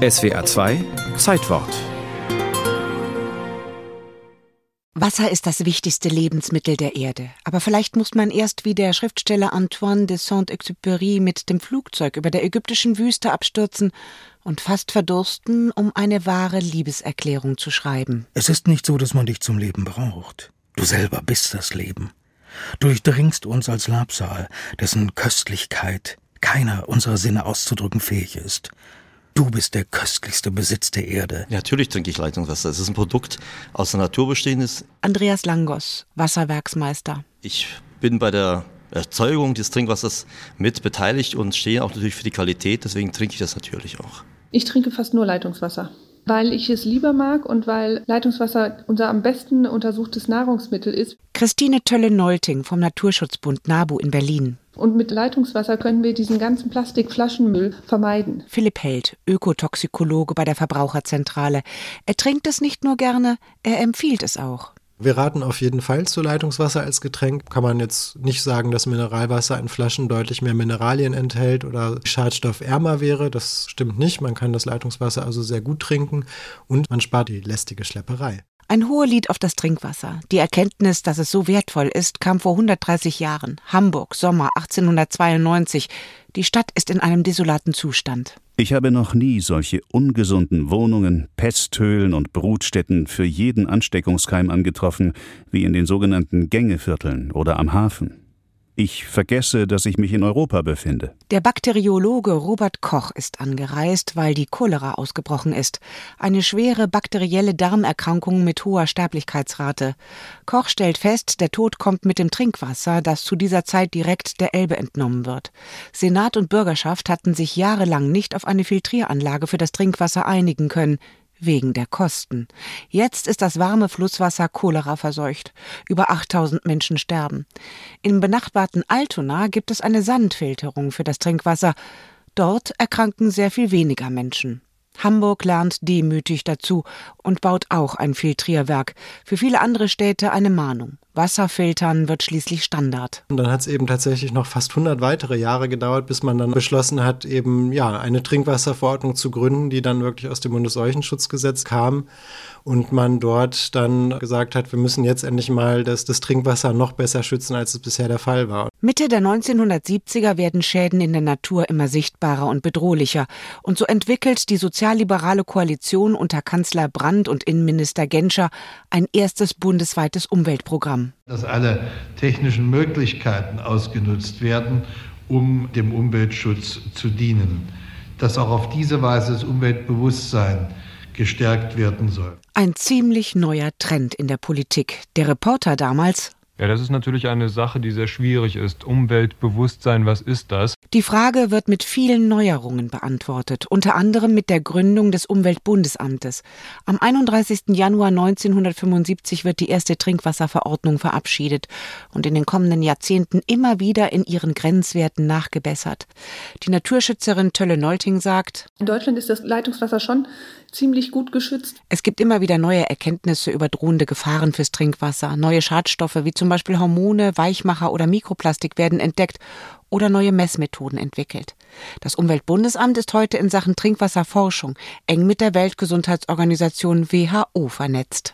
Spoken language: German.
SWA 2 Zeitwort Wasser ist das wichtigste Lebensmittel der Erde. Aber vielleicht muss man erst wie der Schriftsteller Antoine de Saint-Exupéry mit dem Flugzeug über der ägyptischen Wüste abstürzen und fast verdursten, um eine wahre Liebeserklärung zu schreiben. Es ist nicht so, dass man dich zum Leben braucht. Du selber bist das Leben. Du durchdringst uns als Labsal, dessen Köstlichkeit keiner unserer Sinne auszudrücken fähig ist. Du bist der köstlichste Besitz der Erde. Ja, natürlich trinke ich Leitungswasser. Es ist ein Produkt aus der Natur bestehendes. Andreas Langos, Wasserwerksmeister. Ich bin bei der Erzeugung des Trinkwassers mit beteiligt und stehe auch natürlich für die Qualität. Deswegen trinke ich das natürlich auch. Ich trinke fast nur Leitungswasser weil ich es lieber mag und weil Leitungswasser unser am besten untersuchtes Nahrungsmittel ist. Christine Tölle-Neulting vom Naturschutzbund NABU in Berlin. Und mit Leitungswasser können wir diesen ganzen Plastikflaschenmüll vermeiden. Philipp Held, Ökotoxikologe bei der Verbraucherzentrale. Er trinkt es nicht nur gerne, er empfiehlt es auch. Wir raten auf jeden Fall zu Leitungswasser als Getränk. Kann man jetzt nicht sagen, dass Mineralwasser in Flaschen deutlich mehr Mineralien enthält oder schadstoffärmer wäre. Das stimmt nicht. Man kann das Leitungswasser also sehr gut trinken und man spart die lästige Schlepperei. Ein Hohelied auf das Trinkwasser. Die Erkenntnis, dass es so wertvoll ist, kam vor 130 Jahren. Hamburg, Sommer 1892. Die Stadt ist in einem desolaten Zustand. Ich habe noch nie solche ungesunden Wohnungen, Pesthöhlen und Brutstätten für jeden Ansteckungskeim angetroffen wie in den sogenannten Gängevierteln oder am Hafen. Ich vergesse, dass ich mich in Europa befinde. Der Bakteriologe Robert Koch ist angereist, weil die Cholera ausgebrochen ist. Eine schwere bakterielle Darmerkrankung mit hoher Sterblichkeitsrate. Koch stellt fest, der Tod kommt mit dem Trinkwasser, das zu dieser Zeit direkt der Elbe entnommen wird. Senat und Bürgerschaft hatten sich jahrelang nicht auf eine Filtrieranlage für das Trinkwasser einigen können wegen der Kosten. Jetzt ist das warme Flusswasser Cholera verseucht. Über 8000 Menschen sterben. Im benachbarten Altona gibt es eine Sandfilterung für das Trinkwasser. Dort erkranken sehr viel weniger Menschen. Hamburg lernt demütig dazu und baut auch ein Filtrierwerk. Für viele andere Städte eine Mahnung. Wasserfiltern wird schließlich Standard. Und dann hat es eben tatsächlich noch fast 100 weitere Jahre gedauert, bis man dann beschlossen hat, eben ja eine Trinkwasserverordnung zu gründen, die dann wirklich aus dem Bundesseuchenschutzgesetz kam und man dort dann gesagt hat, wir müssen jetzt endlich mal das, das Trinkwasser noch besser schützen, als es bisher der Fall war. Mitte der 1970er werden Schäden in der Natur immer sichtbarer und bedrohlicher. Und so entwickelt die sozialliberale Koalition unter Kanzler Brandt und Innenminister Genscher ein erstes bundesweites Umweltprogramm. Dass alle technischen Möglichkeiten ausgenutzt werden, um dem Umweltschutz zu dienen. Dass auch auf diese Weise das Umweltbewusstsein gestärkt werden soll. Ein ziemlich neuer Trend in der Politik. Der Reporter damals ja, das ist natürlich eine Sache, die sehr schwierig ist. Umweltbewusstsein, was ist das? Die Frage wird mit vielen Neuerungen beantwortet, unter anderem mit der Gründung des Umweltbundesamtes. Am 31. Januar 1975 wird die erste Trinkwasserverordnung verabschiedet und in den kommenden Jahrzehnten immer wieder in ihren Grenzwerten nachgebessert. Die Naturschützerin Tölle Nolting sagt, in Deutschland ist das Leitungswasser schon ziemlich gut geschützt. Es gibt immer wieder neue Erkenntnisse über drohende Gefahren fürs Trinkwasser. Neue Schadstoffe wie zum Beispiel Hormone, Weichmacher oder Mikroplastik werden entdeckt oder neue Messmethoden entwickelt. Das Umweltbundesamt ist heute in Sachen Trinkwasserforschung eng mit der Weltgesundheitsorganisation WHO vernetzt.